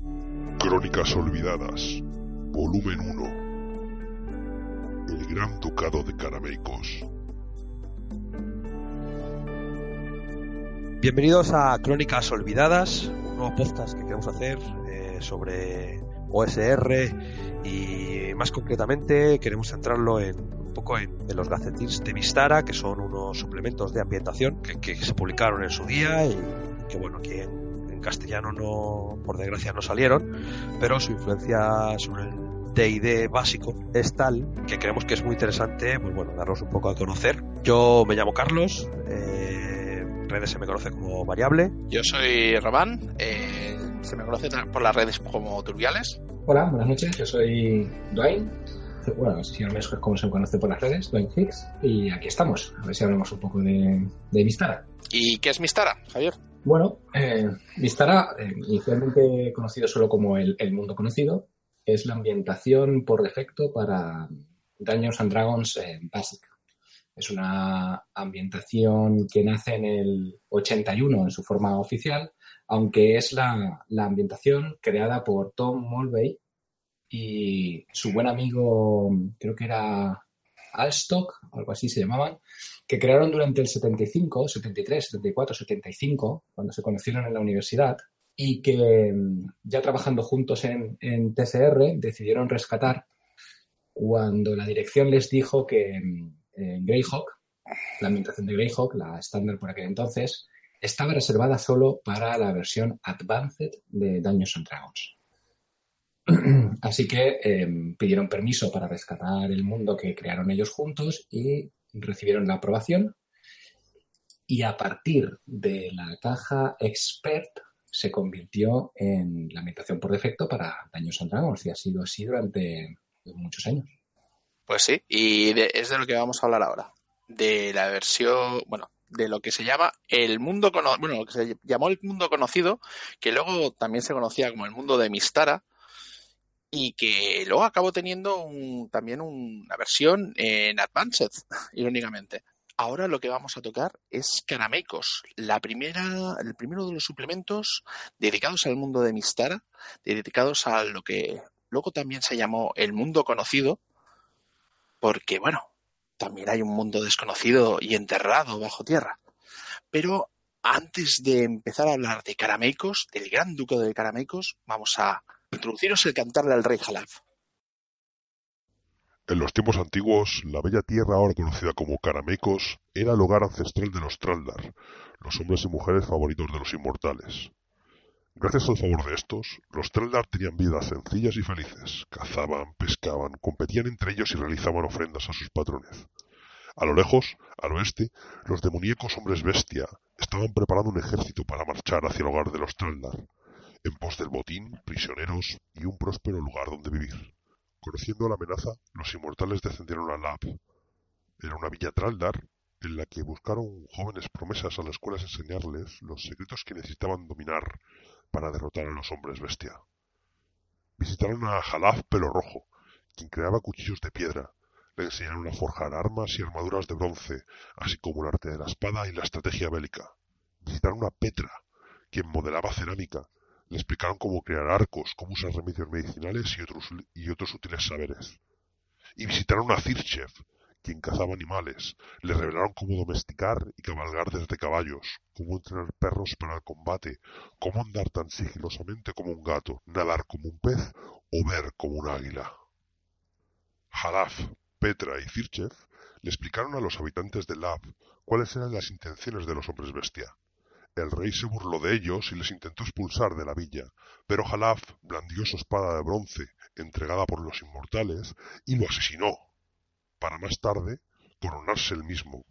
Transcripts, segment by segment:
Crónicas Olvidadas, volumen 1. El Gran Ducado de Carameicos. Bienvenidos a Crónicas Olvidadas, un nuevo podcast que queremos hacer eh, sobre OSR y más concretamente queremos centrarlo en un poco en, los gacetins de Vistara, que son unos suplementos de ambientación que, se publicaron en su día y que bueno, aquí en, castellano no, por desgracia no salieron, pero su influencia sobre el D&D básico es tal que creemos que es muy interesante, pues bueno, darlos un poco a conocer. Yo me llamo Carlos, eh, en redes se me conoce como variable. Yo soy Román, eh, se me conoce por las redes como Turbiales. Hola, buenas noches, yo soy Dwayne. Bueno, si no me es como se me conoce por las redes, Dwayne Hicks. Y aquí estamos, a ver si hablamos un poco de, de Vistara. ¿Y qué es Mistara, Javier? Bueno, eh, Vistara, eh, inicialmente conocido solo como el, mundo conocido, es la ambientación por defecto para Dungeons and Dragons eh, Basic. Es una ambientación que nace en el 81 en su forma oficial, aunque es la, la ambientación creada por Tom Mulvey y su buen amigo, creo que era Alstock, algo así se llamaban, que crearon durante el 75, 73, 74, 75, cuando se conocieron en la universidad, y que ya trabajando juntos en, en TCR decidieron rescatar cuando la dirección les dijo que en Greyhawk, la ambientación de Greyhawk, la estándar por aquel entonces, estaba reservada solo para la versión Advanced de Dungeons and Dragons. Así que eh, pidieron permiso para rescatar el mundo que crearon ellos juntos y recibieron la aprobación. Y a partir de la caja Expert se convirtió en la ambientación por defecto para Daños and Dragons y ha sido así durante muchos años. Pues sí, y de, es de lo que vamos a hablar ahora. De la versión, bueno, de lo que se llama el mundo conocido, bueno, lo que se llamó el mundo conocido, que luego también se conocía como el mundo de Mistara, y que luego acabó teniendo un, también una versión en Advanced, irónicamente. Ahora lo que vamos a tocar es Carameicos, la primera, el primero de los suplementos dedicados al mundo de Mistara, dedicados a lo que luego también se llamó el mundo conocido, porque bueno, también hay un mundo desconocido y enterrado bajo tierra. Pero antes de empezar a hablar de Carameicos, del gran duque de Carameicos, vamos a introduciros el cantarle al rey Jalaf. En los tiempos antiguos, la bella tierra ahora conocida como Carameicos era el hogar ancestral de los Traldar, los hombres y mujeres favoritos de los inmortales. Gracias al favor de estos, los Traldar tenían vidas sencillas y felices, cazaban, pescaban, competían entre ellos y realizaban ofrendas a sus patrones. A lo lejos, al oeste, los demoníacos hombres bestia estaban preparando un ejército para marchar hacia el hogar de los Traldar, en pos del botín, prisioneros y un próspero lugar donde vivir. Conociendo la amenaza, los inmortales descendieron a Lab. Era una villa Traldar en la que buscaron jóvenes promesas a las cuales enseñarles los secretos que necesitaban dominar para derrotar a los hombres bestia. Visitaron a Jalaf Pelo Rojo, quien creaba cuchillos de piedra. Le enseñaron a forjar armas y armaduras de bronce, así como el arte de la espada y la estrategia bélica. Visitaron a Petra, quien modelaba cerámica le explicaron cómo crear arcos, cómo usar remedios medicinales y otros, y otros útiles saberes. Y visitaron a Zirchev, quien cazaba animales. Le revelaron cómo domesticar y cabalgar desde caballos, cómo entrenar perros para el combate, cómo andar tan sigilosamente como un gato, nadar como un pez o ver como un águila. Jalaf, Petra y Zirchev le explicaron a los habitantes de Lab cuáles eran las intenciones de los hombres bestia. El rey se burló de ellos y les intentó expulsar de la villa, pero Jalaf blandió su espada de bronce, entregada por los inmortales, y lo asesinó, para más tarde coronarse él mismo.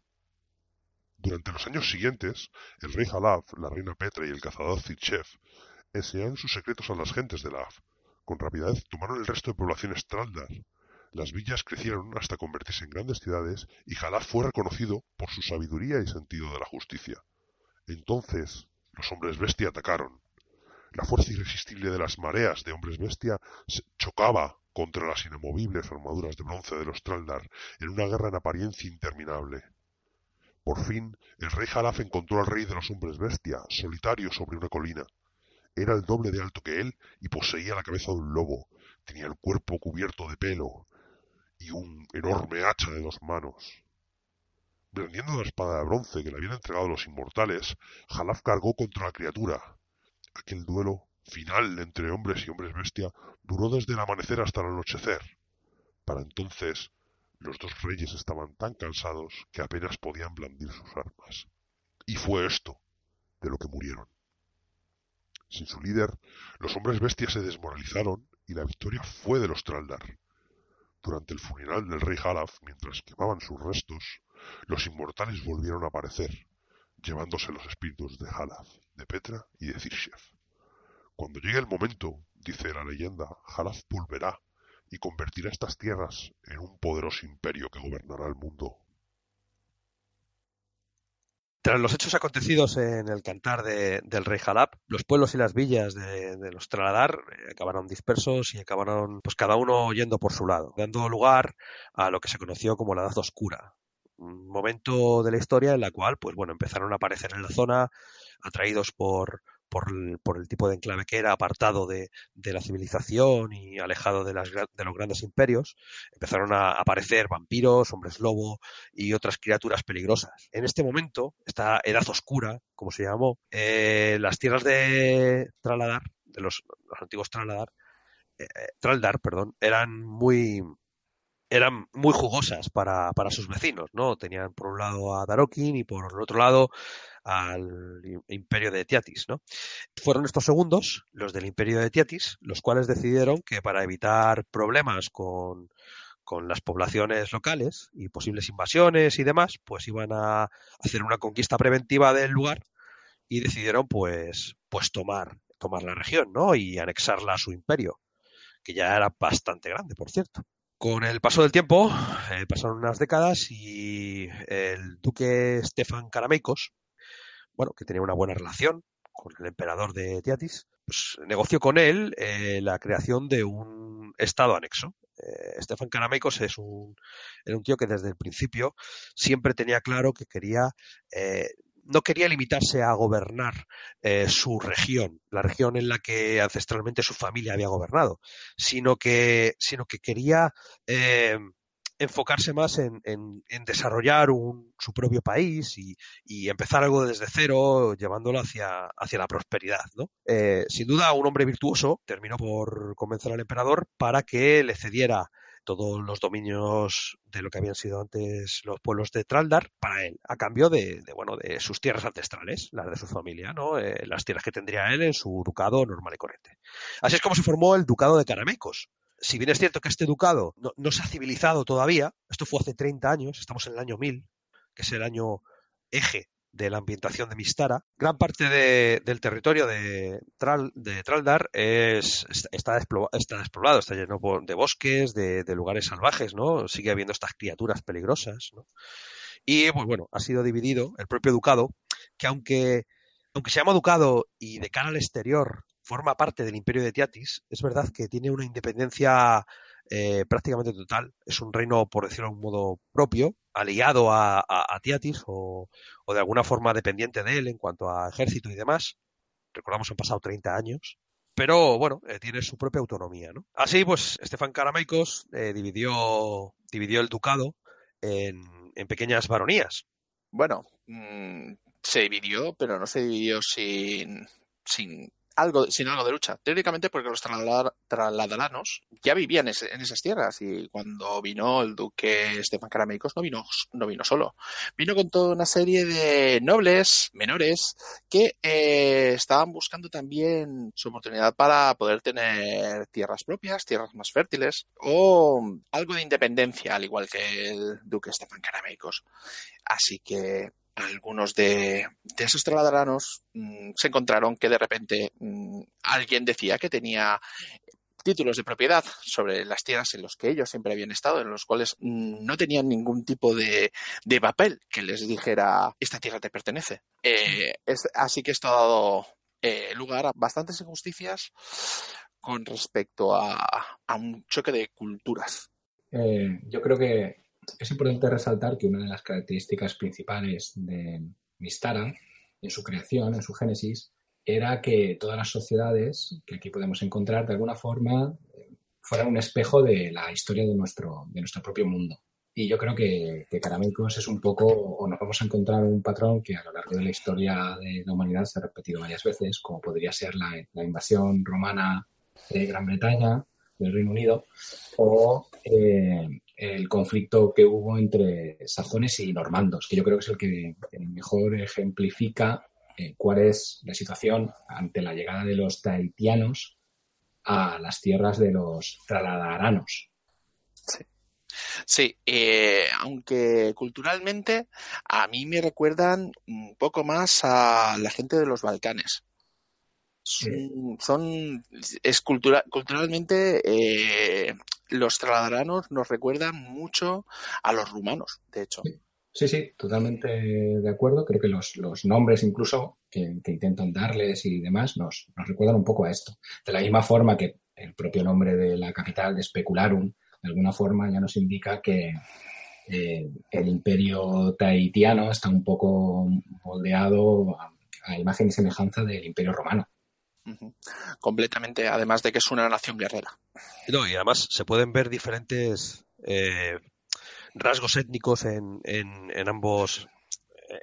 Durante los años siguientes, el rey Jalaf, la reina Petra y el cazador Zirchev enseñaron sus secretos a las gentes de la Con rapidez tomaron el resto de poblaciones Traldar. Las villas crecieron hasta convertirse en grandes ciudades y Jalaf fue reconocido por su sabiduría y sentido de la justicia. Entonces, los hombres bestia atacaron. La fuerza irresistible de las mareas de hombres bestia chocaba contra las inamovibles armaduras de bronce de los Traldar en una guerra en apariencia interminable. Por fin, el rey Jalaf encontró al rey de los hombres bestia, solitario sobre una colina. Era el doble de alto que él y poseía la cabeza de un lobo. Tenía el cuerpo cubierto de pelo y un enorme hacha de dos manos. Blandiendo la espada de bronce que le habían entregado los inmortales, Jalaf cargó contra la criatura. Aquel duelo final entre hombres y hombres bestia duró desde el amanecer hasta el anochecer. Para entonces, los dos reyes estaban tan cansados que apenas podían blandir sus armas. Y fue esto de lo que murieron. Sin su líder, los hombres bestias se desmoralizaron y la victoria fue de los Traldar. Durante el funeral del rey Halaf, mientras quemaban sus restos, los inmortales volvieron a aparecer, llevándose los espíritus de Halaf, de Petra y de Zirshev. Cuando llegue el momento, dice la leyenda, Halaf volverá y convertirá estas tierras en un poderoso imperio que gobernará el mundo. Tras los hechos acontecidos en el cantar del rey Jalap, los pueblos y las villas de, los Traladar eh, acabaron dispersos y acabaron, pues cada uno yendo por su lado, dando lugar a lo que se conoció como la Edad Oscura, un momento de la historia en la cual, pues bueno, empezaron a aparecer en la zona, atraídos por, por el, tipo de enclave que era, apartado de, de la civilización y alejado de, las, de, los grandes imperios, empezaron a aparecer vampiros, hombres lobo y otras criaturas peligrosas. En este momento, esta edad oscura, como se llamó, eh, las tierras de Traladar, de los, los antiguos Traladar, eh, eh Traldar, perdón, eran muy eran muy jugosas para, para, sus vecinos, ¿no? Tenían por un lado a Darokin y por el otro lado al imperio de Tiatis. ¿no? Fueron estos segundos, los del imperio de Tiatis, los cuales decidieron que para evitar problemas con, con las poblaciones locales y posibles invasiones y demás, pues iban a hacer una conquista preventiva del lugar y decidieron pues, pues tomar, tomar la región ¿no? y anexarla a su imperio, que ya era bastante grande, por cierto. Con el paso del tiempo, eh, pasaron unas décadas y el duque Stefan Karameikos, bueno, que tenía una buena relación con el emperador de Tiatis, pues negoció con él eh, la creación de un estado anexo. Eh, Stefan es un, era un tío que desde el principio siempre tenía claro que quería eh, no quería limitarse a gobernar eh, su región, la región en la que ancestralmente su familia había gobernado, sino que, sino que quería eh, enfocarse más en, desarrollar su propio país y, empezar algo desde cero, llevándolo hacia, hacia la prosperidad. ¿no? Eh, sin duda, un hombre virtuoso terminó por convencer al emperador para que le cediera todos los dominios de lo que habían sido antes los pueblos de Traldar para él, a cambio de, bueno de sus tierras ancestrales, las de su familia, ¿no? Eh, las tierras que tendría él en su ducado normal y corriente. Así es como se formó el ducado de Caramecos, si bien es cierto que este ducado no, se ha civilizado todavía, esto fue hace 30 años, estamos en el año 1000, que es el año eje de la ambientación de Mistara, gran parte del territorio de, Traldar es, está, despoblado, está lleno de bosques, de, lugares salvajes, ¿no? Sigue habiendo estas criaturas peligrosas, Y pues bueno, ha sido dividido el propio ducado, que aunque, aunque se llama ducado y de cara al exterior forma parte del imperio de Tiatis, es verdad que tiene una independencia eh, prácticamente total. Es un reino, por decirlo de un modo propio, aliado a, Tiatis o, de alguna forma dependiente de él en cuanto a ejército y demás. Recordamos, han pasado 30 años. Pero bueno, eh, tiene su propia autonomía. ¿no? Así, pues, Estefan Karameikos eh, dividió, dividió el ducado en, pequeñas baronías. Bueno, mm, se dividió, pero no se dividió sin, sin algo, sin algo de lucha. Teóricamente porque los traladaranos ya vivían en esas tierras y cuando vino el duque Estefan Carameicos no vino, no vino solo. Vino con toda una serie de nobles menores que eh, estaban buscando también su oportunidad para poder tener tierras propias, tierras más fértiles o algo de independencia, al igual que el duque Estefan Carameicos. Así que algunos de, esos traladaranos mm, se encontraron que de repente mm, alguien decía que tenía títulos de propiedad sobre las tierras en los que ellos siempre habían estado, en los cuales mm, no tenían ningún tipo de, papel que les dijera esta tierra te pertenece. Eh, así que esto ha dado eh, lugar a bastantes injusticias con respecto a, un choque de culturas. Eh, yo creo que es importante resaltar que una de las características principales de Mistara, en su creación, en su génesis, era que todas las sociedades que aquí podemos encontrar, de alguna forma, fueran un espejo de la historia de nuestro, de nuestro propio mundo. Y yo creo que, que es un poco, o nos vamos a encontrar un patrón que a lo largo de la historia de la humanidad se ha repetido varias veces, como podría ser la, la invasión romana de Gran Bretaña, del Reino Unido, o eh, el conflicto que hubo entre sajones y normandos, que yo creo que es el que mejor ejemplifica eh, cuál es la situación ante la llegada de los tahitianos a las tierras de los traladaranos. Sí. Eh, aunque culturalmente a mí me recuerdan un poco más a la gente de los Balcanes. Son, es culturalmente eh, los traladaranos nos recuerdan mucho a los rumanos, de hecho. Sí, sí, totalmente de acuerdo. Creo que los, nombres incluso que, intentan darles y demás nos, recuerdan un poco a esto. De la misma forma que el propio nombre de la capital, de Specularum, de alguna forma ya nos indica que eh, el imperio tahitiano está un poco moldeado a, imagen y semejanza del imperio romano. Completamente, además de que es una nación guerrera. No, y además se pueden ver diferentes eh, rasgos étnicos en, en, ambos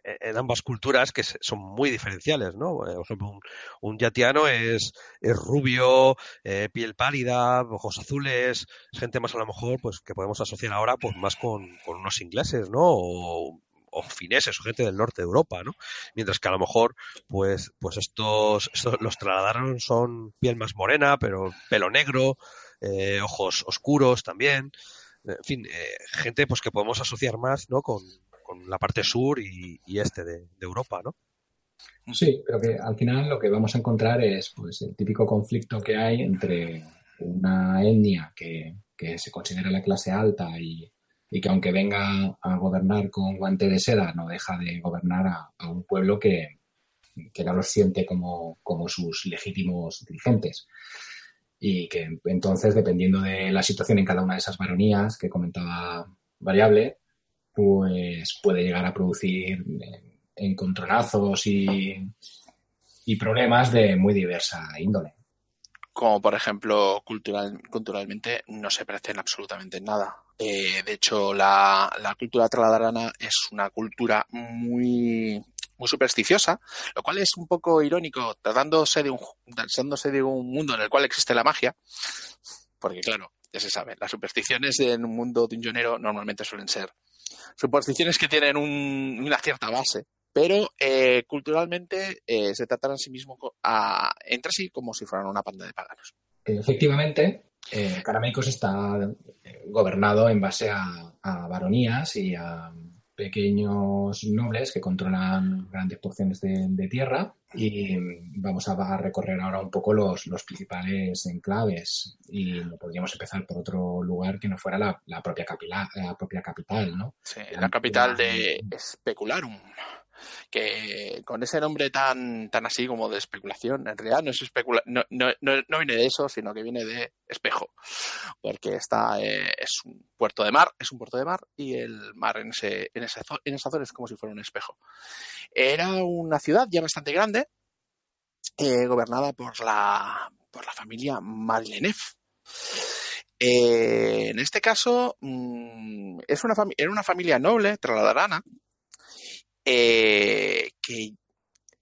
en ambas culturas que son muy diferenciales, ¿no? Por ejemplo, un, yatiano es, es rubio, eh, piel pálida, ojos azules, gente más a lo mejor pues que podemos asociar ahora pues más con, unos ingleses, ¿no? O, fineses o gente del norte de Europa, ¿no? Mientras que a lo mejor, pues, pues estos, los trasladaron son piel más morena, pero pelo negro, eh, ojos oscuros también en fin, eh, gente pues que podemos asociar más ¿no? con, la parte sur y, este de, Europa, ¿no? Sí, pero que al final lo que vamos a encontrar es pues el típico conflicto que hay entre una etnia que, se considera la clase alta y, que aunque venga a gobernar con guante de seda no deja de gobernar a, un pueblo que, que, no los siente como, como sus legítimos dirigentes y que entonces, dependiendo de la situación en cada una de esas baronías que comentaba Variable, pues puede llegar a producir eh, encontronazos y, y problemas de muy diversa índole. Como por ejemplo, cultural, culturalmente no se parecen absolutamente en nada. Eh, de hecho, la, la cultura tradarana es una cultura muy supersticiosa, lo cual es un poco irónico, tratándose de un, tratándose de un mundo en el cual existe la magia, porque claro, ya se sabe, las supersticiones en un mundo de un llanero normalmente suelen ser supersticiones que tienen una cierta base, pero eh, culturalmente eh, se tratan a sí mismos entre sí como si fueran una panda de paganos. Efectivamente, eh, está eh, gobernado en base a, a baronías y a pequeños nobles que controlan grandes porciones de, tierra. Y vamos a, recorrer ahora un poco los, los, principales enclaves. Y podríamos empezar por otro lugar que no fuera la, propia, capital, la propia capital, ¿no? Sí, la capital de Specularum que con ese nombre tan, tan así como de especulación, en realidad no es especula no, no, no, viene de eso, sino que viene de espejo, porque está, eh, es un puerto de mar, es un puerto de mar y el mar en, ese, en, esa, en zona es como si fuera un espejo. Era una ciudad ya bastante grande, eh, gobernada por la, por la familia Marlenev. Eh, en este caso, mm, es una era una familia noble, trasladarana, eh, que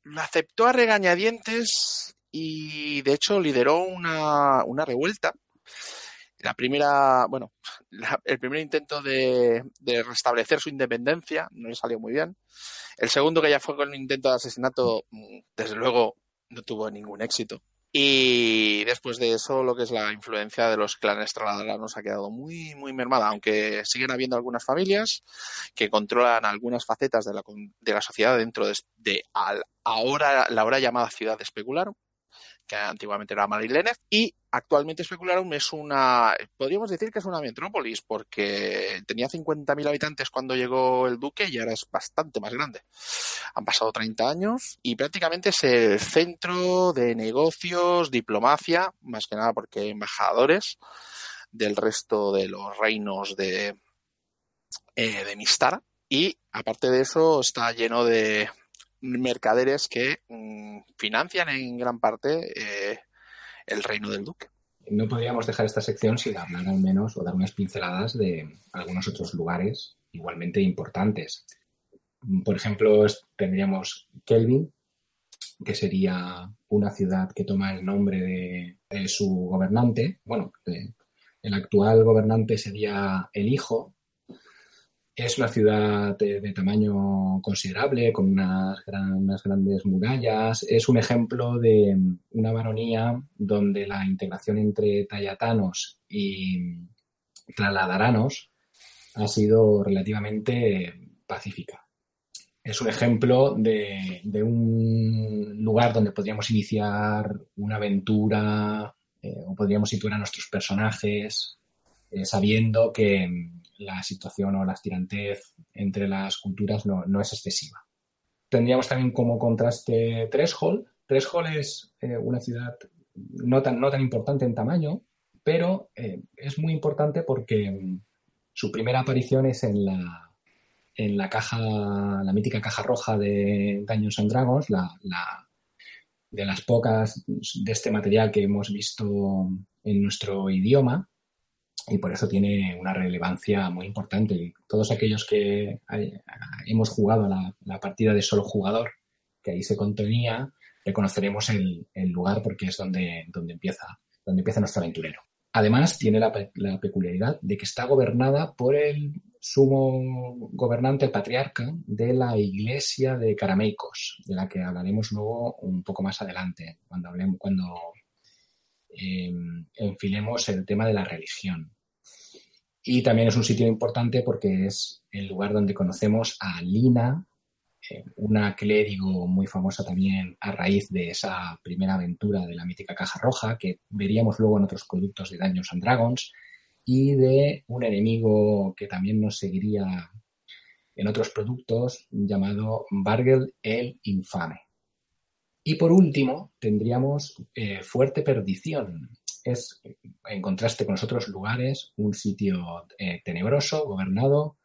lo aceptó a regañadientes y de hecho lideró una, una revuelta. La primera, bueno, el primer intento de, restablecer su independencia no le salió muy bien. El segundo, que ya fue con un intento de asesinato, mm, desde luego no tuvo ningún éxito. Y después de eso, lo que es la influencia de los clanes traladaranos ha quedado muy, muy mermada, aunque siguen habiendo algunas familias que controlan algunas facetas de la, de la sociedad dentro de, de ahora la ahora llamada ciudad especular, que antiguamente era Marilene, y actualmente Specularum es una, podríamos decir que es una metrópolis, porque tenía 50.000 habitantes cuando llegó el duque y ahora es bastante más grande. Han pasado 30 años y prácticamente es el centro de negocios, diplomacia, más que nada porque hay embajadores del resto de los reinos de, eh, de Mistara. Y aparte de eso, está lleno de, mercaderes que mm, financian en gran parte eh, el reino del duque. No podríamos dejar esta sección sin hablar al menos o dar unas pinceladas de algunos otros lugares igualmente importantes. Por ejemplo, tendríamos Kelvin, que sería una ciudad que toma el nombre de, su gobernante. Bueno, el actual gobernante sería el hijo es una ciudad de, tamaño considerable, con unas, grandes murallas. Es un ejemplo de una baronía donde la integración entre tayatanos y tlaladaranos ha sido relativamente pacífica. Es un ejemplo de, un lugar donde podríamos iniciar una aventura eh, o podríamos situar a nuestros personajes eh, sabiendo que la situación o la estirantez entre las culturas no, es excesiva. Tendríamos también como contraste Threshold. Threshold es eh, una ciudad no tan, no tan importante en tamaño, pero eh, es muy importante porque mm, su primera aparición es en la, en la caja, la mítica caja roja de Dungeons and Dragons, la, de las pocas de este material que hemos visto en nuestro idioma y por eso tiene una relevancia muy importante. Y todos aquellos que hemos jugado la, partida de solo jugador, que ahí se contenía, reconoceremos el, lugar porque es donde, donde, empieza, donde empieza nuestro aventurero. Además, tiene la, peculiaridad de que está gobernada por el sumo gobernante, patriarca de la iglesia de Carameicos, de la que hablaremos luego un poco más adelante, cuando hablemos, cuando Em, enfilemos el tema de la religión. Y también es un sitio importante porque es el lugar donde conocemos a Lina, eh, una clérigo muy famosa también a raíz de esa primera aventura de la mítica caja roja que veríamos luego en otros productos de Dungeons and Dragons y de un enemigo que también nos seguiría en otros productos llamado Bargel el Infame. Y por último, tendríamos eh, Fuerte Perdición. Es, en contraste con los otros lugares, un sitio eh, tenebroso, gobernado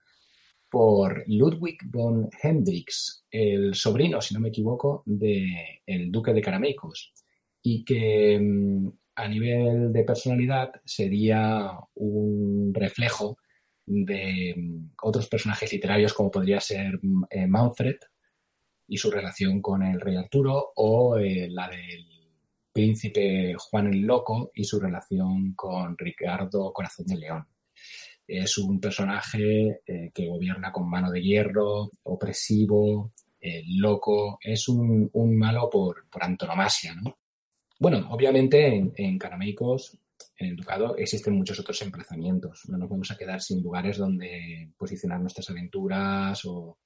por Ludwig von Hendrix, el sobrino, si no me equivoco, del duque de Carameicos, y que mm, a nivel de personalidad sería un reflejo de mm, otros personajes literarios como podría ser mm, eh, Manfred, y su relación con el rey Arturo o eh, la del príncipe Juan el Loco y su relación con Ricardo Corazón de León. Es un personaje eh, que gobierna con mano de hierro, opresivo, eh, loco, es un, malo por, por, antonomasia. ¿no? Bueno, obviamente en, en Canameicos, en el Ducado, existen muchos otros emplazamientos. No nos vamos a quedar sin lugares donde posicionar nuestras aventuras o,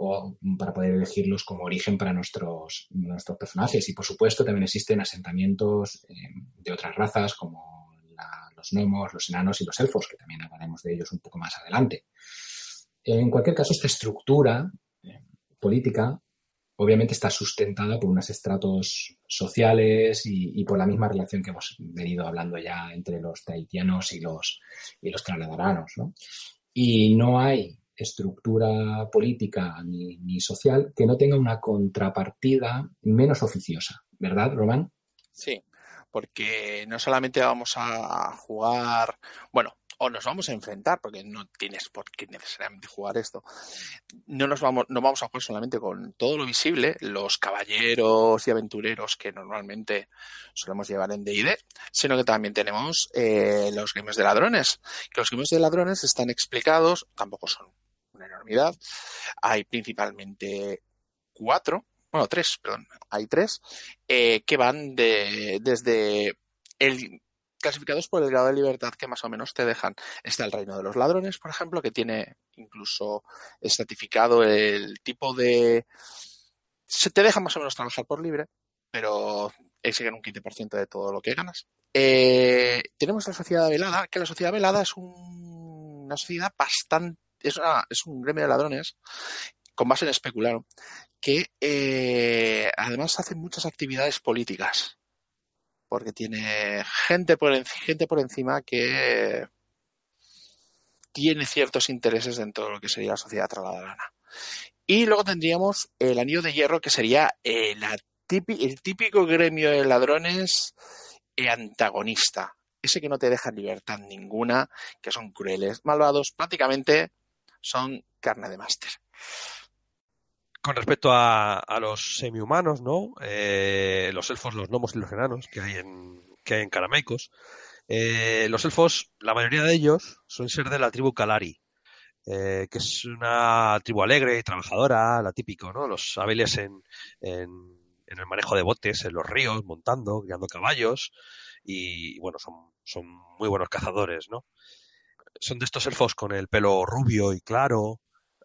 o para poder elegirlos como origen para nuestros, nuestros personajes. Y por supuesto también existen asentamientos eh, de otras razas como los gnomos, los enanos y los elfos, que también hablaremos de ellos un poco más adelante. En cualquier caso, esta estructura eh, política obviamente está sustentada por unos estratos sociales y, por la misma relación que hemos venido hablando ya entre los tahitianos y los, y los. ¿no? Y no hay estructura política ni, social que no tenga una contrapartida menos oficiosa, ¿verdad, Román? Sí, porque no solamente vamos a jugar, bueno, o nos vamos a enfrentar, porque no tienes por qué necesariamente jugar esto. No nos vamos, no vamos a jugar solamente con todo lo visible, los caballeros y aventureros que normalmente solemos llevar en D&D, sino que también tenemos eh, los games de ladrones. Que los games de ladrones están explicados, tampoco son enormidad. Hay principalmente cuatro, bueno, tres, perdón, hay tres, eh, que van de, desde el clasificados por el grado de libertad que más o menos te dejan. Está el reino de los ladrones, por ejemplo, que tiene incluso estratificado el tipo de... Se te deja más o menos trabajar por libre, pero exigen un 15% de todo lo que ganas. Eh, tenemos la sociedad velada, que la sociedad velada es una sociedad bastante... Es, un gremio de ladrones con base en especular, que eh, además hacen muchas actividades políticas porque tiene gente por, encima que tiene ciertos intereses dentro de lo que sería la sociedad trasladarana. Y luego tendríamos el anillo de hierro, que sería el, el típico gremio de ladrones antagonista. Ese que no te deja libertad ninguna, que son crueles, malvados, prácticamente son carne de máster con respecto a, los semi-humanos, ¿no? Eh, los elfos, los gnomos y los enanos que hay en, que hay en Carameicos. Eh, los elfos, la mayoría de ellos, suelen ser de la tribu Kalari, eh, que es una tribu alegre y trabajadora, la típico, ¿no? Los hábiles en, en, el manejo de botes, en los ríos, montando, guiando caballos, y, bueno, son, son muy buenos cazadores, ¿no? Son de estos elfos con el pelo rubio y claro,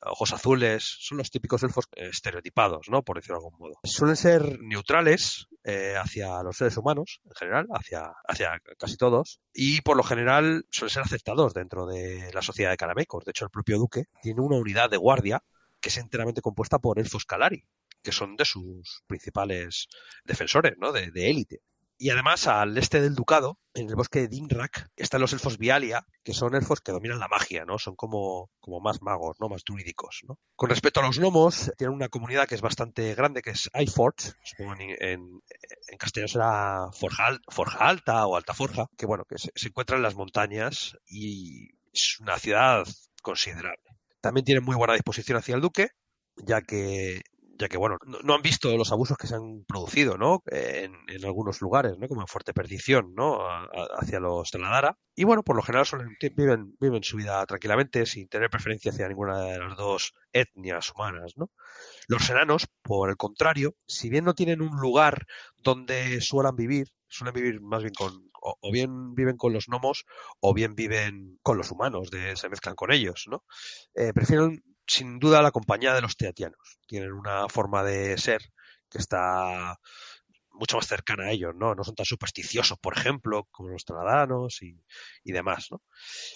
ojos azules, son los típicos elfos estereotipados, ¿no? Por decirlo de algún modo. Suelen ser neutrales eh, hacia los seres humanos, en general, hacia, hacia casi todos, y por lo general suelen ser aceptados dentro de la sociedad de Caramecos. De hecho, el propio duque tiene una unidad de guardia que es enteramente compuesta por elfos Calari, que son de sus principales defensores, ¿no? De élite. Y además, al este del ducado, en el bosque de Dinrak, están los elfos Vialia, que son elfos que dominan la magia, ¿no? Son como, como más magos, ¿no? Más druídicos, ¿no? Con respecto a los gnomos, tienen una comunidad que es bastante grande, que es supongo en, en, en castellano será Forja, Forja, Alta o Alta Forja, que bueno, que se, se encuentra en las montañas y es una ciudad considerable. También tienen muy buena disposición hacia el duque, ya que ya que bueno, no, han visto los abusos que se han producido, ¿no? En, algunos lugares, ¿no? Como en Fuerte Perdición, ¿no? hacia los Teladara. Y bueno, por lo general viven, viven su vida tranquilamente, sin tener preferencia hacia ninguna de las dos etnias humanas, ¿no? Los enanos, por el contrario, si bien no tienen un lugar donde suelan vivir, suelen vivir más bien con, o, bien viven con los gnomos, o bien viven con los humanos, de, se mezclan con ellos, ¿no? Eh, prefieren sin duda la compañía de los teatianos. Tienen una forma de ser que está mucho más cercana a ellos, ¿no? No son tan supersticiosos, por ejemplo, como los tradanos y, demás.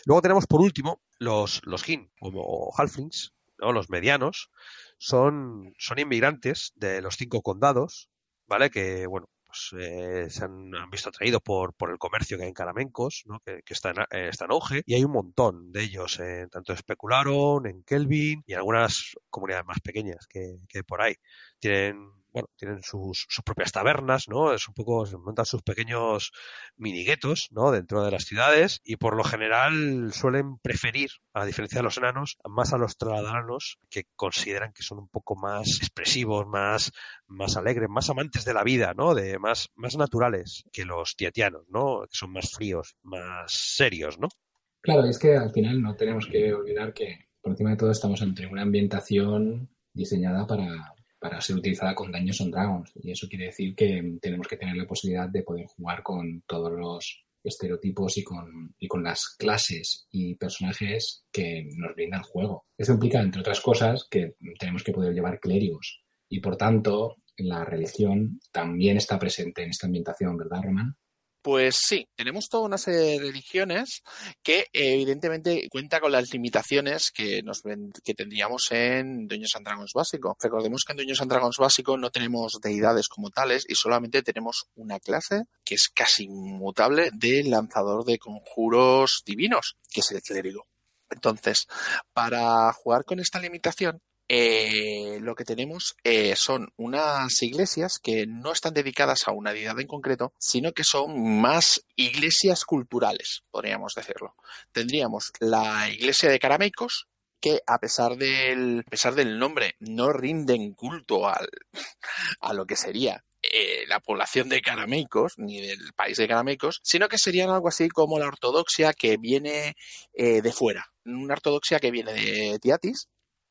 Luego tenemos, por último, los, los Gin, o Halflings, ¿no? Los medianos, son, son inmigrantes de los cinco condados, ¿vale? Que, bueno, eh, se han, visto atraídos por, por el comercio que hay en Caramencos, ¿no? que, está, en, eh, en auge, y hay un montón de ellos, en tanto Especularon, en Kelvin y en algunas comunidades más pequeñas que, que por ahí. Tienen bueno, tienen sus, sus, propias tabernas, ¿no? Es un poco, se montan sus pequeños miniguetos, ¿no? Dentro de las ciudades y por lo general suelen preferir, a diferencia de los enanos, más a los tradanos que consideran que son un poco más expresivos, más, más alegres, más amantes de la vida, ¿no? De más, más naturales que los tietianos, ¿no? Que son más fríos, más serios, ¿no? Claro, es que al final no tenemos que olvidar que por encima de todo estamos entre una ambientación diseñada para, para ser utilizada con Dungeons and Dragons. Y eso quiere decir que tenemos que tener la posibilidad de poder jugar con todos los estereotipos y con, y con las clases y personajes que nos brinda el juego. Eso implica, entre otras cosas, que tenemos que poder llevar clérigos. Y por tanto, la religión también está presente en esta ambientación, ¿verdad, Román? Pues sí, tenemos toda una serie de religiones que evidentemente cuenta con las limitaciones que, tendríamos en Dueños and Dragons básico. Recordemos que en Dueños and Dragons básico no tenemos deidades como tales y solamente tenemos una clase que es casi inmutable de lanzador de conjuros divinos, que es el clérigo. Entonces, para jugar con esta limitación, eh, lo que tenemos eh, son unas iglesias que no están dedicadas a una deidad en concreto, sino que son más iglesias culturales, podríamos decirlo. Tendríamos la iglesia de Carameicos, que a pesar del, a pesar del nombre no rinden culto al, a lo que sería eh, la población de Carameicos, ni del país de Carameicos, sino que serían algo así como la ortodoxia que viene de fuera. Una ortodoxia que viene de Tiatis,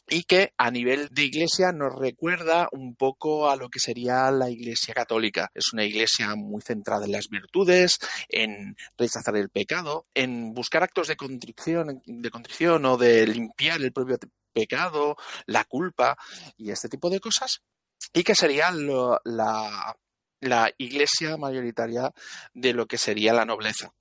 y que a nivel de iglesia nos recuerda un poco a lo que sería la iglesia católica. Es una iglesia muy centrada en las virtudes, en rechazar el pecado, en buscar actos de contrición, de contrición o de limpiar el propio pecado, la culpa y este tipo de cosas. Y que sería la, la iglesia mayoritaria de lo que sería la nobleza.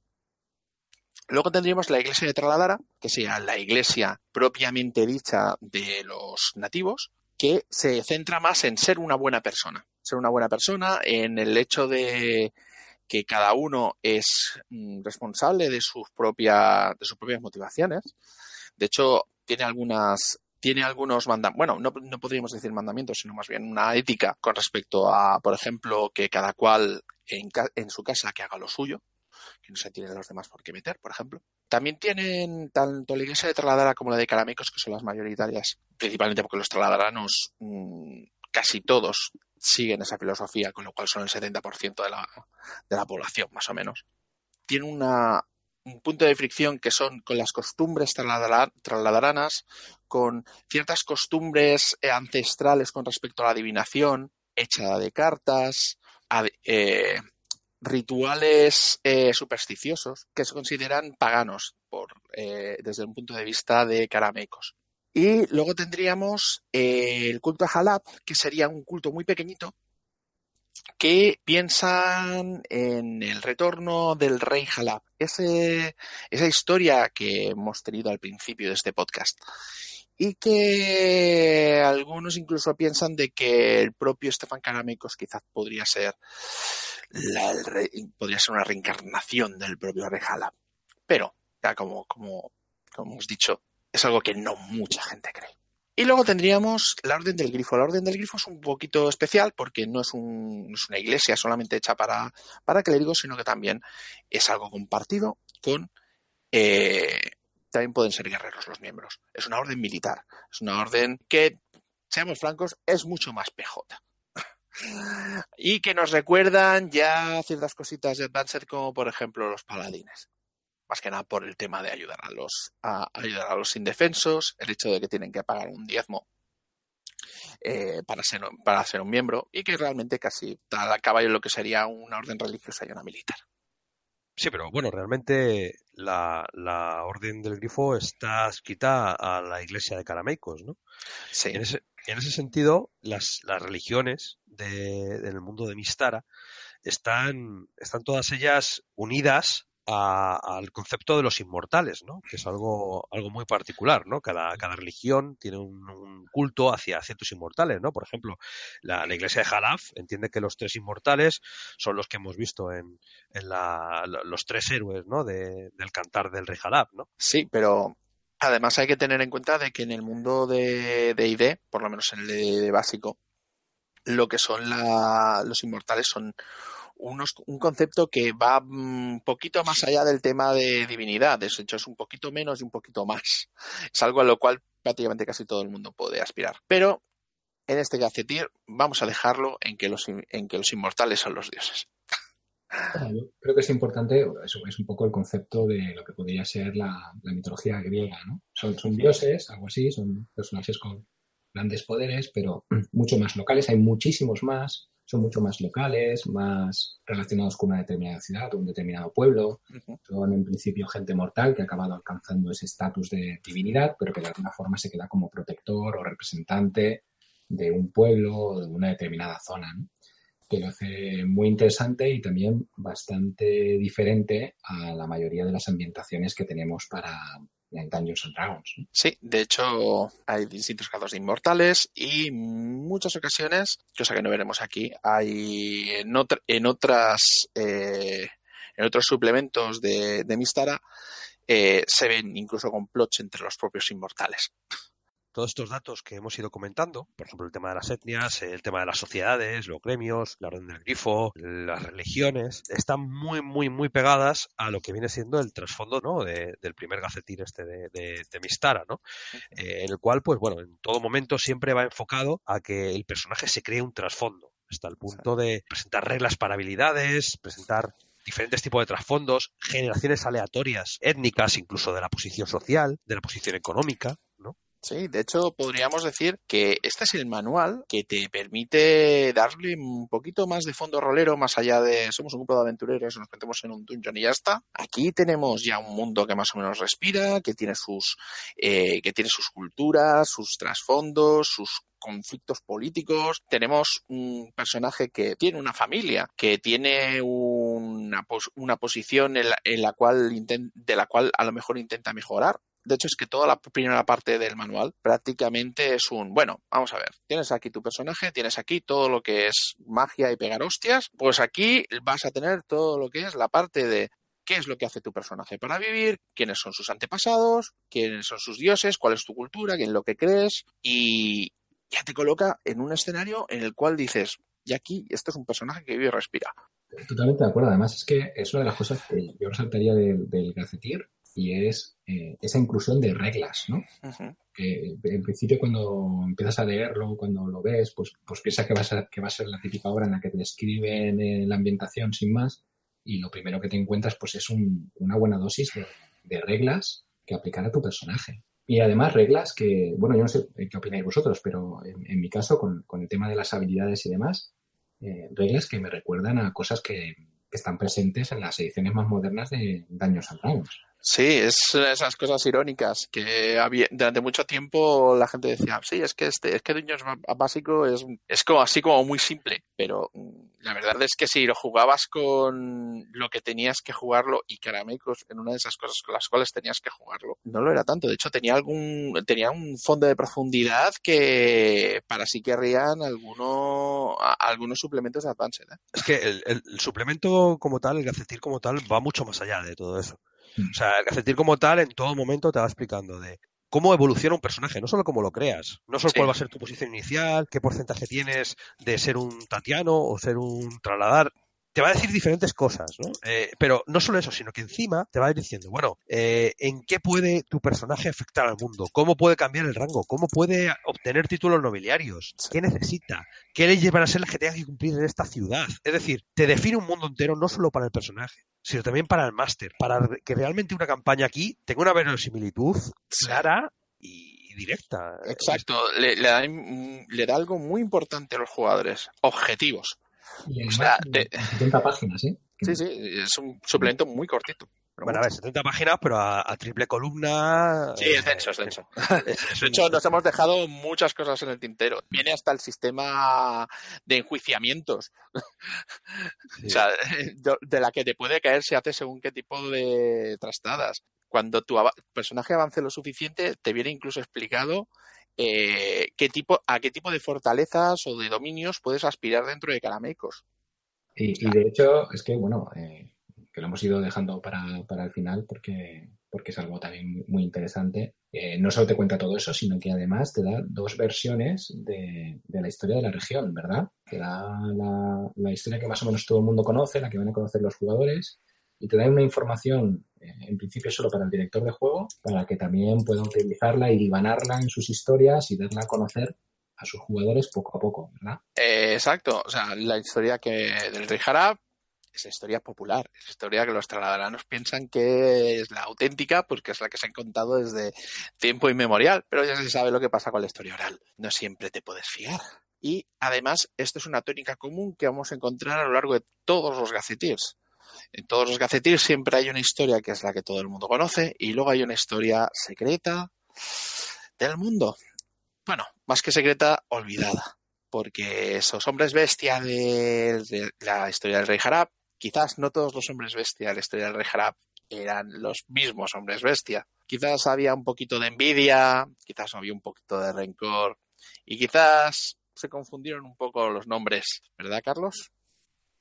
Luego tendríamos la iglesia de Traladara, que sería la iglesia propiamente dicha de los nativos, que se centra más en ser una buena persona. Ser una buena persona, en el hecho de que cada uno es mm, responsable de sus, propias, de motivaciones. De hecho, tiene algunas tiene algunos mandamientos, bueno, no, podríamos decir mandamientos, sino más bien una ética con respecto a, por ejemplo, que cada cual en, en su casa que haga lo suyo, no se tiene de los demás por qué meter, por ejemplo. También tienen tanto la iglesia de Traladara como la de Caramecos, que son las mayoritarias, principalmente porque los traladaranos mmm, casi todos siguen esa filosofía, con lo cual son el 70% de la, de la población, más o menos. Tienen una, un punto de fricción que son con las costumbres traladaranas, con ciertas costumbres ancestrales con respecto a la adivinación, hecha de cartas, eh, rituales eh, supersticiosos que se consideran paganos por, eh, desde un punto de vista de caramecos. Y luego tendríamos eh, el culto a Jalab, que sería un culto muy pequeñito, que piensan en el retorno del rey Jalab. Esa historia que hemos tenido al principio de este podcast y que algunos incluso piensan de que el propio Estefan Caramecos quizás podría ser podría ser una reencarnación del propio Rejala. Pero, ya como, como, como hemos dicho, es algo que no mucha gente cree. Y luego tendríamos la Orden del Grifo. La Orden del Grifo es un poquito especial porque no es, un, es una iglesia solamente hecha para, para clérigos, sino que también es algo compartido con eh, también pueden ser guerreros los miembros. Es una orden militar, es una orden que, seamos francos, es mucho más PJ. y que nos recuerdan ya ciertas cositas de Advanced como por ejemplo los paladines. Más que nada por el tema de ayudar a los, ayudar a los indefensos, el hecho de que tienen que pagar un diezmo eh, para, ser, para ser un miembro y que realmente casi tal en lo que sería una orden religiosa y una militar. Sí, pero bueno, realmente la, la Orden del Grifo está escrita a la iglesia de Carameicos, ¿no? Sí. En ese, en ese sentido, las, las religiones de, del mundo de Mistara están, están todas ellas unidas a, al concepto de los inmortales, ¿no? Que es algo, algo muy particular, ¿no? Cada, cada religión tiene un, culto hacia ciertos inmortales, ¿no? Por ejemplo, la, iglesia de Jalaf entiende que los tres inmortales son los que hemos visto en, en la, los tres héroes, ¿no? De, del cantar del rey Jalaf, ¿no? Sí, pero además hay que tener en cuenta de que en el mundo de, de ID, por lo menos en el de, de básico, lo que son la, los inmortales son unos, un concepto que va un poquito más allá del tema de divinidad, de hecho es un poquito menos y un poquito más. Es algo a lo cual prácticamente casi todo el mundo puede aspirar. Pero en este gacetir vamos a dejarlo en que los, en que los inmortales son los dioses. Yo creo que es importante, eso es un poco el concepto de lo que podría ser la, la mitología griega, ¿no? Son, son dioses, algo así, son personajes con grandes poderes, pero mucho más locales, hay muchísimos más, son mucho más locales, más relacionados con una determinada ciudad o un determinado pueblo. Uh -huh. Son en principio gente mortal que ha acabado alcanzando ese estatus de divinidad, pero que de alguna forma se queda como protector o representante de un pueblo o de una determinada zona. ¿no? que lo hace muy interesante y también bastante diferente a la mayoría de las ambientaciones que tenemos para Dungeons and Dragons. ¿no? Sí, de hecho hay distintos casos de inmortales y muchas ocasiones, cosa que no veremos aquí, hay en, otra, en otras eh, en otros suplementos de, Mistara eh, se ven incluso complots entre los propios inmortales todos estos datos que hemos ido comentando, por ejemplo, el tema de las etnias, el tema de las sociedades, los gremios, la orden del grifo, las religiones, están muy, muy, muy pegadas a lo que viene siendo el trasfondo ¿no? de, del primer gacetín este de, de, de Mistara, ¿no? Eh, en el cual, pues bueno, en todo momento siempre va enfocado a que el personaje se cree un trasfondo, hasta el punto de presentar reglas para habilidades, presentar diferentes tipos de trasfondos, generaciones aleatorias, étnicas, incluso de la posición social, de la posición económica. Sí, de hecho podríamos decir que este es el manual que te permite darle un poquito más de fondo rolero más allá de somos un grupo de aventureros, nos metemos en un dungeon y ya está. Aquí tenemos ya un mundo que más o menos respira, que tiene sus, eh, que tiene sus culturas, sus trasfondos, sus conflictos políticos. Tenemos un personaje que tiene una familia, que tiene una, una posición en la, en la cual de la cual a lo mejor intenta mejorar de hecho, es que toda la primera parte del manual prácticamente es un, bueno, vamos a ver, tienes aquí tu personaje, tienes aquí todo lo que es magia y pegar hostias, pues aquí vas a tener todo lo que es la parte de qué es lo que hace tu personaje para vivir, quiénes son sus antepasados, quiénes son sus dioses, cuál es tu cultura, quién lo que crees, y ya te coloca en un escenario en el cual dices, y aquí este es un personaje que vive y respira. Totalmente de acuerdo. Además, es que es una de las cosas que yo resaltaría del, del y es eh, esa inclusión de reglas, ¿no? que en principio cuando empiezas a leerlo, cuando lo ves, pues, pues piensas que va, a ser, que va a ser la típica obra en la que te describen eh, la ambientación sin más y lo primero que te encuentras pues es una buena dosis de, reglas que aplicar a tu personaje. Y además reglas que, bueno, yo no sé qué opináis vosotros, pero en, mi caso, con, con, el tema de las habilidades y demás, eh, reglas que me recuerdan a cosas que, que, están presentes en las ediciones más modernas de Daños and Dragons. Sí, es esas cosas irónicas que había, durante mucho tiempo la gente decía, sí, es que este, es que Dungeons básico es, es como así como muy simple, pero mm, la verdad es que si lo jugabas con lo que tenías que jugarlo y Caramecos en una de esas cosas con las cuales tenías que jugarlo, no lo era tanto. De hecho, tenía algún, tenía un fondo de profundidad que para sí querrían alguno, algunos suplementos de Advanced. ¿eh? Es que el, el, suplemento como tal, el gacetir como tal, va mucho más allá de todo eso. O sea, el gacetir como tal en todo momento te va explicando de cómo evoluciona un personaje, no solo cómo lo creas, no solo cuál va a ser tu posición inicial, qué porcentaje tienes de ser un Tatiano o ser un trasladar, te va a decir diferentes cosas, ¿no? Eh, pero no solo eso, sino que encima te va a ir diciendo, bueno, eh, ¿en qué puede tu personaje afectar al mundo? ¿Cómo puede cambiar el rango? ¿Cómo puede obtener títulos nobiliarios? ¿Qué necesita? ¿Qué leyes van a ser las que tenga que cumplir en esta ciudad? Es decir, te define un mundo entero no solo para el personaje, sino también para el máster, para que realmente una campaña aquí tenga una verosimilitud clara y directa. Exacto, le, le, da, le da algo muy importante a los jugadores, objetivos. Y o sea, de... 70 páginas, ¿eh? Sí, sí, es un suplemento muy cortito. Bueno, a ver, 70 páginas, pero a, a triple columna. Sí, es denso, es denso. de hecho, nos hemos dejado muchas cosas en el tintero. Viene hasta el sistema de enjuiciamientos. Sí. o sea, de la que te puede caer si haces según qué tipo de trastadas. Cuando tu personaje avance lo suficiente, te viene incluso explicado eh, qué tipo, a qué tipo de fortalezas o de dominios puedes aspirar dentro de Caramecos. Y, y, de hecho, es que, bueno, eh, que lo hemos ido dejando para, para el final porque, porque es algo también muy interesante. Eh, no solo te cuenta todo eso, sino que además te da dos versiones de, de la historia de la región, ¿verdad? Te da la, la, historia que más o menos todo el mundo conoce, la que van a conocer los jugadores, y te da una información, eh, en principio solo para el director de juego, para que también pueda utilizarla y divanarla en sus historias y darla a conocer a sus jugadores poco a poco, ¿verdad? Eh, exacto, o sea, la historia que del Rey Harap es historia popular, es historia que los traladaranos piensan que es la auténtica, porque es la que se han contado desde tiempo inmemorial, pero ya se sabe lo que pasa con la historia oral. No siempre te puedes fiar. Y además, esto es una tónica común que vamos a encontrar a lo largo de todos los gacetirs. En todos los gacetirs siempre hay una historia que es la que todo el mundo conoce y luego hay una historia secreta del mundo. Bueno, más que secreta, olvidada. Porque esos hombres bestia de, de la historia del rey Harap quizás no todos los hombres bestia de la historia del Rey Harap eran los mismos hombres bestia. Quizás había un poquito de envidia, quizás había un poquito de rencor y quizás se confundieron un poco los nombres, ¿verdad, Carlos?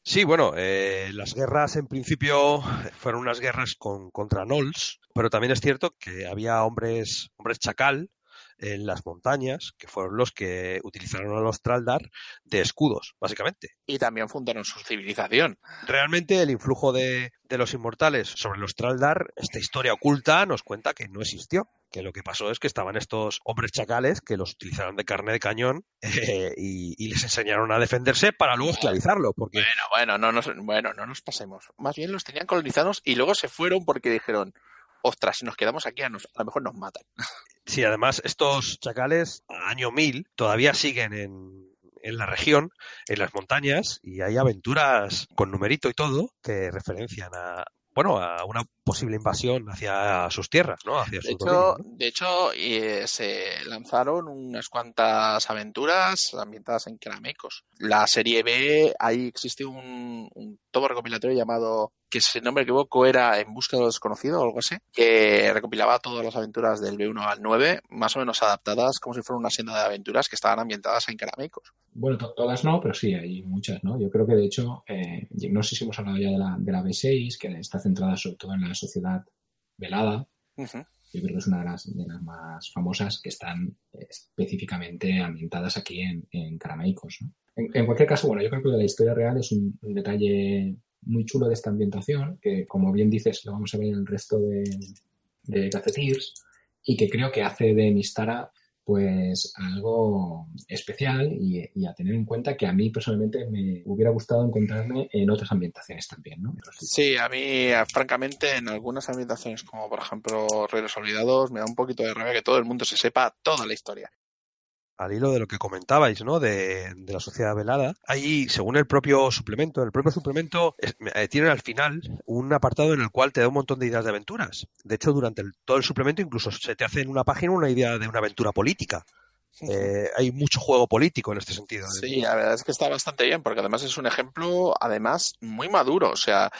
Sí, bueno, eh, las guerras en principio fueron unas guerras con, contra Knolls, pero también es cierto que había hombres, hombres chacal en las montañas, que fueron los que utilizaron a los Traldar de escudos, básicamente. Y también fundaron su civilización. Realmente el influjo de, de los inmortales sobre los Traldar, esta historia oculta nos cuenta que no existió que lo que pasó es que estaban estos hombres chacales que los utilizaron de carne de cañón eh, y, y, les enseñaron a defenderse para luego esclavizarlo. Porque... Bueno, bueno no, nos, bueno, no nos pasemos. Más bien los tenían colonizados y luego se fueron porque dijeron, ostras, si nos quedamos aquí a, nos, a lo mejor nos matan. Sí, además estos chacales, año 1000, todavía siguen en, en la región, en las montañas, y hay aventuras con numerito y todo que referencian a, bueno, a una posible invasión hacia sus tierras, ¿no? Hacia de, hecho, de hecho, eh, se lanzaron unas cuantas aventuras ambientadas en Keramecos. La serie B, ahí existe un, un tomo recopilatorio llamado que si no me equivoco era En busca de lo desconocido o algo así, que recopilaba todas las aventuras del B1 al 9, más o menos adaptadas como si fuera una senda de aventuras que estaban ambientadas en Keramecos. Bueno, todas no, pero sí, hay muchas, ¿no? Yo creo que de hecho, eh, no sé si hemos hablado ya de la, de la B6, que está centrada sobre todo en la sociedad velada. Uh -huh. Yo creo que es una de las, de las, más famosas que están específicamente ambientadas aquí en, en Carameicos. ¿no? En, en, cualquier caso, bueno, yo creo que la historia real es un, un, detalle muy chulo de esta ambientación, que como bien dices, lo vamos a ver en el resto de, de y que creo que hace de Mistara pues algo especial y, y, a tener en cuenta que a mí personalmente me hubiera gustado encontrarme en otras ambientaciones también, ¿no? Sí, a mí, francamente, en algunas ambientaciones, como por ejemplo Reyes Olvidados, me da un poquito de rabia que todo el mundo se sepa toda la historia al hilo de lo que comentabais, ¿no? De, de, la sociedad velada. Ahí, según el propio suplemento, el propio suplemento es, eh, tiene al final un apartado en el cual te da un montón de ideas de aventuras. De hecho, durante el, todo el suplemento incluso se te hace en una página una idea de una aventura política. Eh, hay mucho juego político en este sentido. Sí, la verdad es que está bastante bien, porque además es un ejemplo, además, muy maduro. O sea,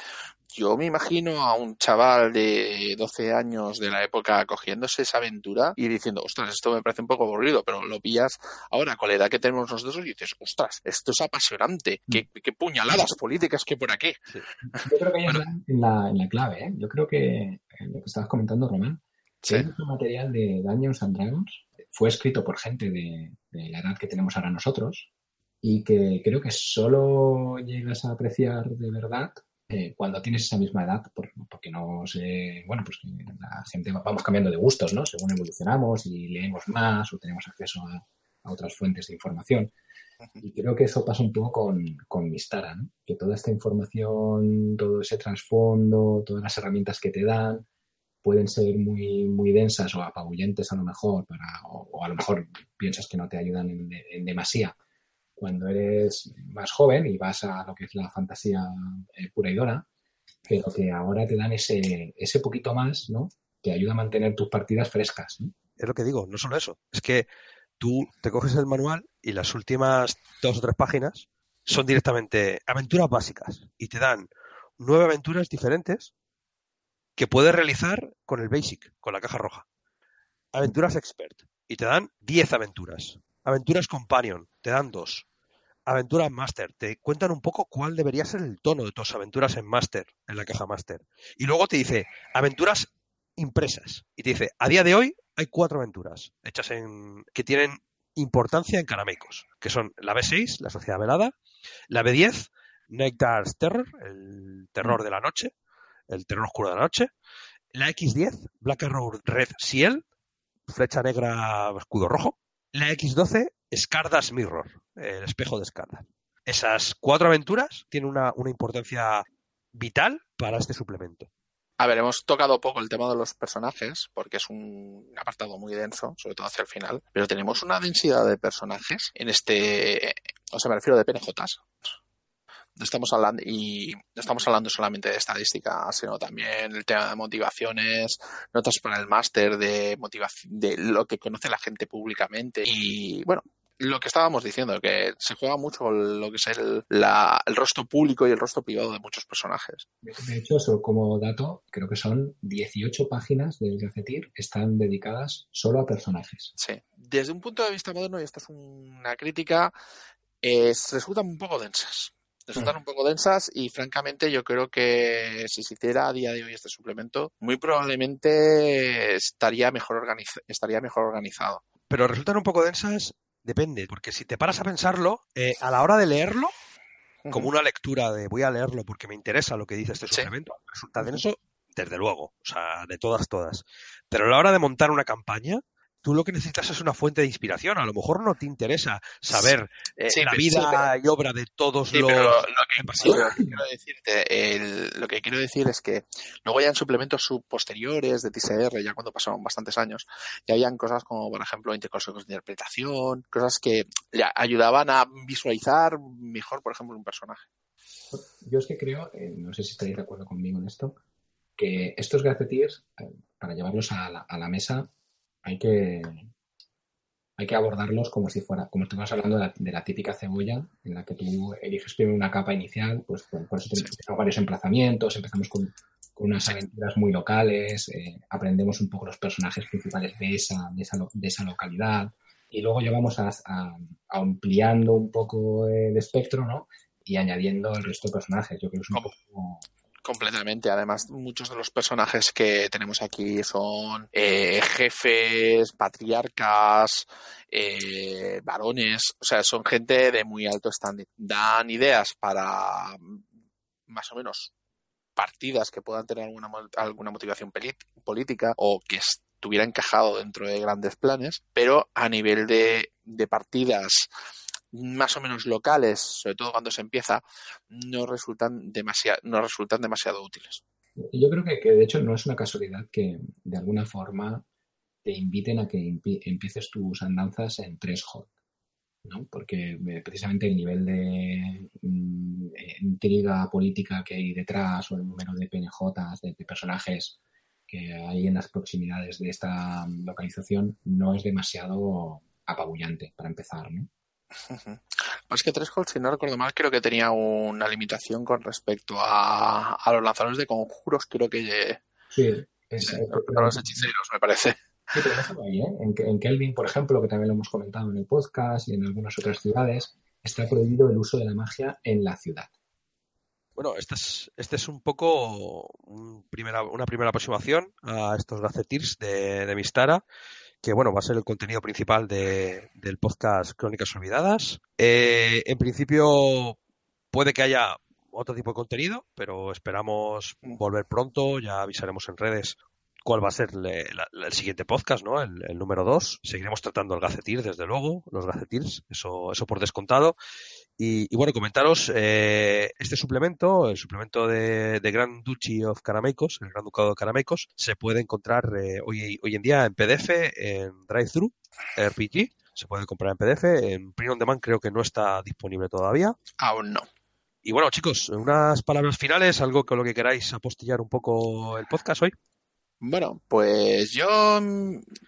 yo me imagino a un chaval de 12 años de la época cogiéndose esa aventura y diciendo, ostras, esto me parece un poco aburrido, pero lo pillas ahora con la edad que tenemos nosotros y dices, ostras, esto es apasionante, qué, qué puñaladas políticas que por aquí. Sí. Yo creo que ahí bueno. en, la, en la clave, ¿eh? yo creo que lo que estabas comentando, Román, sí. el material de Dungeons and Dragons fue escrito por gente de, de la edad que tenemos ahora nosotros y que creo que solo llegas a apreciar de verdad eh, cuando tienes esa misma edad, por, porque no sé, bueno, pues la gente vamos cambiando de gustos, ¿no? Según evolucionamos y leemos más o tenemos acceso a, otras fuentes de información. Y creo que eso pasa un poco con, con Mistara, ¿no? Que toda esta información, todo ese trasfondo, todas las herramientas que te dan, pueden ser muy, muy densas o apabullentes a lo mejor, para, o, o a lo mejor piensas que no te ayudan en, en demasía cuando eres más joven y vas a lo que es la fantasía eh, pura y dora, pero que ahora te dan ese, ese poquito más, ¿no? Que ayuda a mantener tus partidas frescas. Es lo que digo, no solo eso, es que tú te coges el manual y las últimas dos o tres páginas son directamente aventuras básicas y te dan nueve aventuras diferentes que puedes realizar con el Basic, con la caja roja. Aventuras Expert y te dan diez aventuras. Aventuras Companion, te dan dos. Aventuras Master, te cuentan un poco cuál debería ser el tono de tus aventuras en Master, en la caja Master. Y luego te dice aventuras impresas. Y te dice, a día de hoy hay cuatro aventuras hechas en que tienen importancia en Caramecos, que son la B6, la Sociedad Velada, la B10, Night Dark's Terror, el terror de la noche, el terror oscuro de la noche, la X10, Black Arrow Red Ciel, flecha negra, escudo rojo, la X12, Scardas Mirror, el espejo de Scardas. Esas cuatro aventuras tienen una, importancia vital para este suplemento. A ver, hemos tocado poco el tema de los personajes, porque es un apartado muy denso, sobre todo hacia el final, pero tenemos una densidad de personajes en este, o sea, me refiero de PNJs, no estamos hablando y no estamos hablando solamente de estadística, sino también el tema de motivaciones, notas para el máster de motivación, de lo que conoce la gente públicamente y bueno, lo que estábamos diciendo, que se juega mucho lo que es el, la, el rostro público y el rostro privado de muchos personajes. De hecho, eso como dato, creo que son 18 páginas del Gacetir están dedicadas solo a personajes. Sí. Desde un punto de vista moderno, y esta es una crítica, eh, resultan un poco densas resultan un poco densas y francamente yo creo que si se hiciera a día de hoy este suplemento, muy probablemente estaría mejor, organiz estaría mejor organizado. Pero resultan un poco densas, depende, porque si te paras a pensarlo, eh, a la hora de leerlo, como una lectura de voy a leerlo porque me interesa lo que dice este suplemento, sí. resulta denso, desde luego, o sea, de todas, todas. Pero a la hora de montar una campaña, tú lo que necesitas es una fuente de inspiración. A lo mejor no te interesa saber eh, Sí, la vida sí, pero- y obra de todos Sí, los... pero lo que, sí, pero lo que quiero decirte, el- lo que quiero decir es que luego ya en suplementos sub- posteriores de TCR, ya cuando pasaron bastantes años, ya habían cosas como, por ejemplo, consejos de interpretación, cosas que le ayudaban a visualizar mejor, por ejemplo, un personaje. Yo es que creo, eh, no sé si estaréis de acuerdo conmigo en esto, que estos gazetteers, eh, para llevarlos a la, a la mesa, hay que, hay que abordarlos como si fuera, como estuvimos hablando de la, de la típica cebolla, en la que tú eliges primero una capa inicial, pues por, por eso tenemos varios emplazamientos, empezamos con, con unas aventuras muy locales, eh, aprendemos un poco los personajes principales de esa, de esa, de esa localidad, y luego ya vamos a, a- ampliando un poco el espectro, ¿no? y añadiendo el resto de personajes. Yo creo que es un poco... Completamente. Además, muchos de los personajes que tenemos aquí son eh, jefes, patriarcas, eh, varones, o sea, son gente de muy alto standing. Dan ideas para más o menos partidas que puedan tener alguna, alguna motivación política o que estuviera encajado dentro de grandes planes, pero a nivel de, de partidas más o menos locales, sobre todo cuando se empieza, no resultan demasiado, no resultan demasiado útiles. Yo creo que, que, de hecho no es una casualidad que de alguna forma te inviten a que empi- empieces tus andanzas en tres hot, ¿no? Porque eh, precisamente el nivel de mm, eh, intriga política que hay detrás o el número de PNJs, de, de personajes que hay en las proximidades de esta localización no es demasiado apabullante para empezar, ¿no? Más que Threshold, si no recuerdo mal, creo que tenía una limitación con respecto a, a los lanzadores de conjuros, creo que Sí, es, eh, a los hechiceros, me parece. Sí, pero ahí, ¿eh? En, en Kelvin, por ejemplo, que también lo hemos comentado en el podcast y en algunas otras ciudades, está prohibido el uso de la magia en la ciudad. Bueno, este es, este es un poco un primera, una primera aproximación a estos gazetteers de, de Mistara, que bueno, va a ser el contenido principal de- del podcast Crónicas Olvidadas. Eh, en principio puede que haya otro tipo de contenido, pero esperamos volver pronto, ya avisaremos en redes cuál va a ser el siguiente podcast, ¿no? El, el número 2. Seguiremos tratando el gacetir, desde luego, los gacetirs, eso, eso por descontado. Y, y bueno, comentaros eh, este suplemento, el suplemento de, de Grand Duchy of Carameicos, el Gran Ducado de Carameicos, se puede encontrar eh, hoy, hoy en día en PDF, en DriveThru, RPG, se puede comprar en PDF, en Print on Demand creo que no está disponible todavía. Aún no. Y bueno, chicos, unas palabras finales, algo con lo que queráis apostillar un poco el podcast hoy. Bueno, pues yo,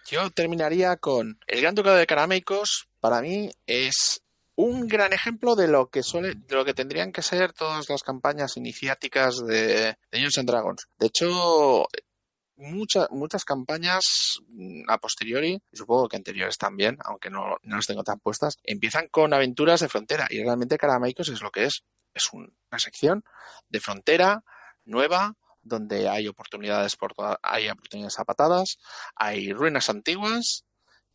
yo terminaría con el Gran Ducado de Carameicos. Para mí es un gran ejemplo de lo que suele, de lo que tendrían que ser todas las campañas iniciáticas de, Dungeons and Dragons. De hecho, muchas muchas campañas mm, a posteriori, y supongo que anteriores también, aunque no, no las tengo tan puestas, empiezan con aventuras de frontera y realmente Carameicos es lo que es. Es un- una sección de frontera nueva donde hay oportunidades por hay oportunidades a hay ruinas antiguas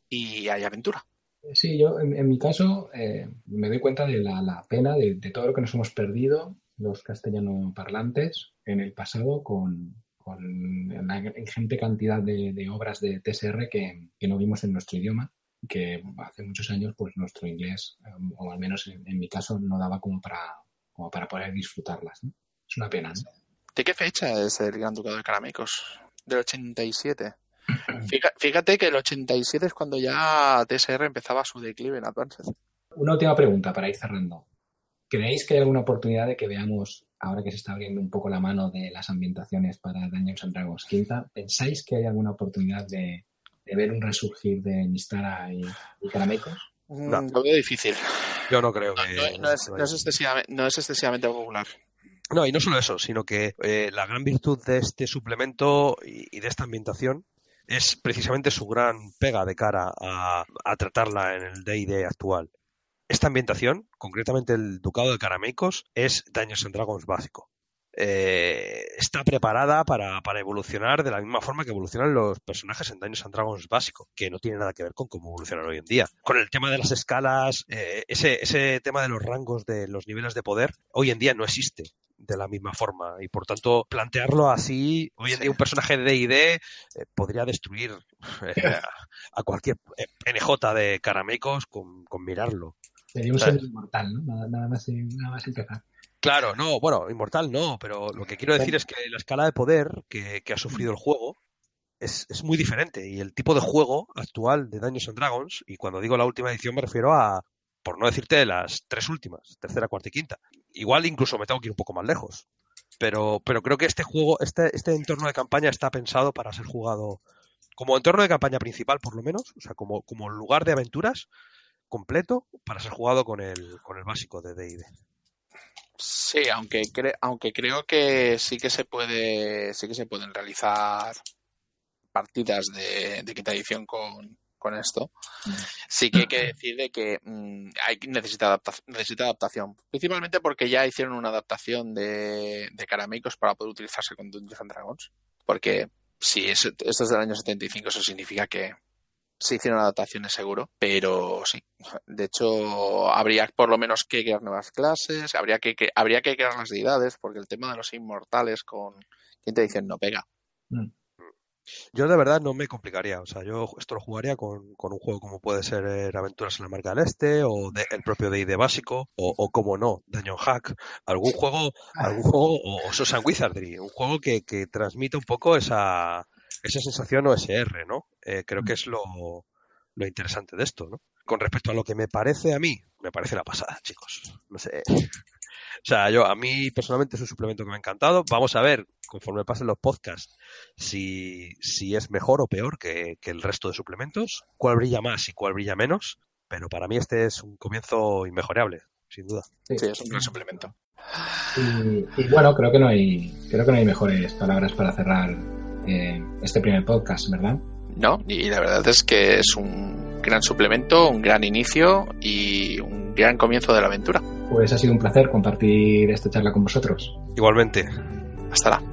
y hay aventura. Sí, yo en, mi caso eh, me doy cuenta de la, pena de, todo lo que nos hemos perdido los castellano parlantes en el pasado con, la ingente cantidad de, obras de TSR que, que no vimos en nuestro idioma, que hace muchos años pues nuestro inglés, eh, o al menos en, mi caso, no daba como para, como para poder disfrutarlas. ¿no? Es una pena. ¿De qué fecha es el Gran Ducado de Caramecos? Del 87. Fíjate que el 87 es cuando ya TSR empezaba su declive en Advanced. Una última pregunta para ir cerrando. ¿Creéis que hay alguna oportunidad de que veamos, ahora que se está abriendo un poco la mano de las ambientaciones para Dungeons and Dragons quinta, ¿pensáis que hay alguna oportunidad de, de ver un resurgir de Mistara y, y Caramecos? No. Mm, Lo veo difícil. Yo no creo No, que... no- no es, no es excesivamente, no es excesivamente popular. No, y no solo eso, sino que eh, la gran virtud de este suplemento y, y de esta ambientación es precisamente su gran pega de cara a, tratarla en el D&D actual. Esta ambientación, concretamente el Ducado de Carameicos, es Dungeons and Dragons básico. Eh, está preparada para, evolucionar de la misma forma que evolucionan los personajes en Dungeons and Dragons básico, que no tiene nada que ver con cómo evolucionan hoy en día. Con el tema de las escalas, eh, ese tema de los rangos de los niveles de poder, hoy en día no existe de la misma forma y por tanto plantearlo así, hoy en día un personaje de D&D eh, podría destruir eh, a cualquier eh, NJ de caramecos con, con mirarlo. Sería un ser inmortal, ¿no? Nada, nada, más, nada más empezar. Claro, no, bueno, inmortal no, pero lo que quiero decir es que la escala de poder que, que ha sufrido el juego es, es, muy diferente y el tipo de juego actual de Dungeons and Dragons, y cuando digo la última edición me refiero a, por no decirte las tres últimas, tercera, cuarta y quinta. Igual incluso me tengo que ir un poco más lejos. Pero, pero creo que este juego, este, este entorno de campaña está pensado para ser jugado como entorno de campaña principal, por lo menos, o sea, como, como lugar de aventuras completo para ser jugado con el, con el básico de D&D. Sí, aunque, cre aunque creo que sí que se puede, sí que se pueden realizar partidas de, de edición con, con esto, sí que hay que decir de que mmm, hay, necesita, adapta necesita adaptación. Principalmente porque ya hicieron una adaptación de, de Carameicos para poder utilizarse con Dungeons and Dragons. Porque si es, esto es del año 75, eso significa que se hicieron adaptaciones seguro, pero sí. De hecho, habría por lo menos que crear nuevas clases, habría que, que habría que crear las deidades, porque el tema de los inmortales con quinta edición no pega. Mm. Yo de verdad no me complicaría, o sea, yo esto lo jugaría con, con un juego como puede ser eh, Aventuras en la Marca del Este o de, el propio D&D básico o, o como no, Dungeon Hack, algún juego, algún juego o, o Sosan Wizardry, un juego que, que transmite un poco esa, esa sensación OSR, ¿no? Eh, creo que es lo, lo interesante de esto, ¿no? Con respecto a lo que me parece a mí, me parece la pasada, chicos. No sé. O sea, yo, a mí personalmente es un suplemento que me ha encantado. Vamos a ver, conforme pasen los podcasts, si, si es mejor o peor que, que, el resto de suplementos, cuál brilla más y cuál brilla menos. Pero para mí este es un comienzo inmejorable, sin duda. Sí, sí es un gran suplemento. Y, y, bueno, creo que no hay, creo que no hay mejores palabras para cerrar eh, este primer podcast, ¿verdad? No, y la verdad es que es un gran suplemento, un gran inicio y un gran comienzo de la aventura. Pues ha sido un placer compartir esta charla con vosotros. Igualmente. Hasta la.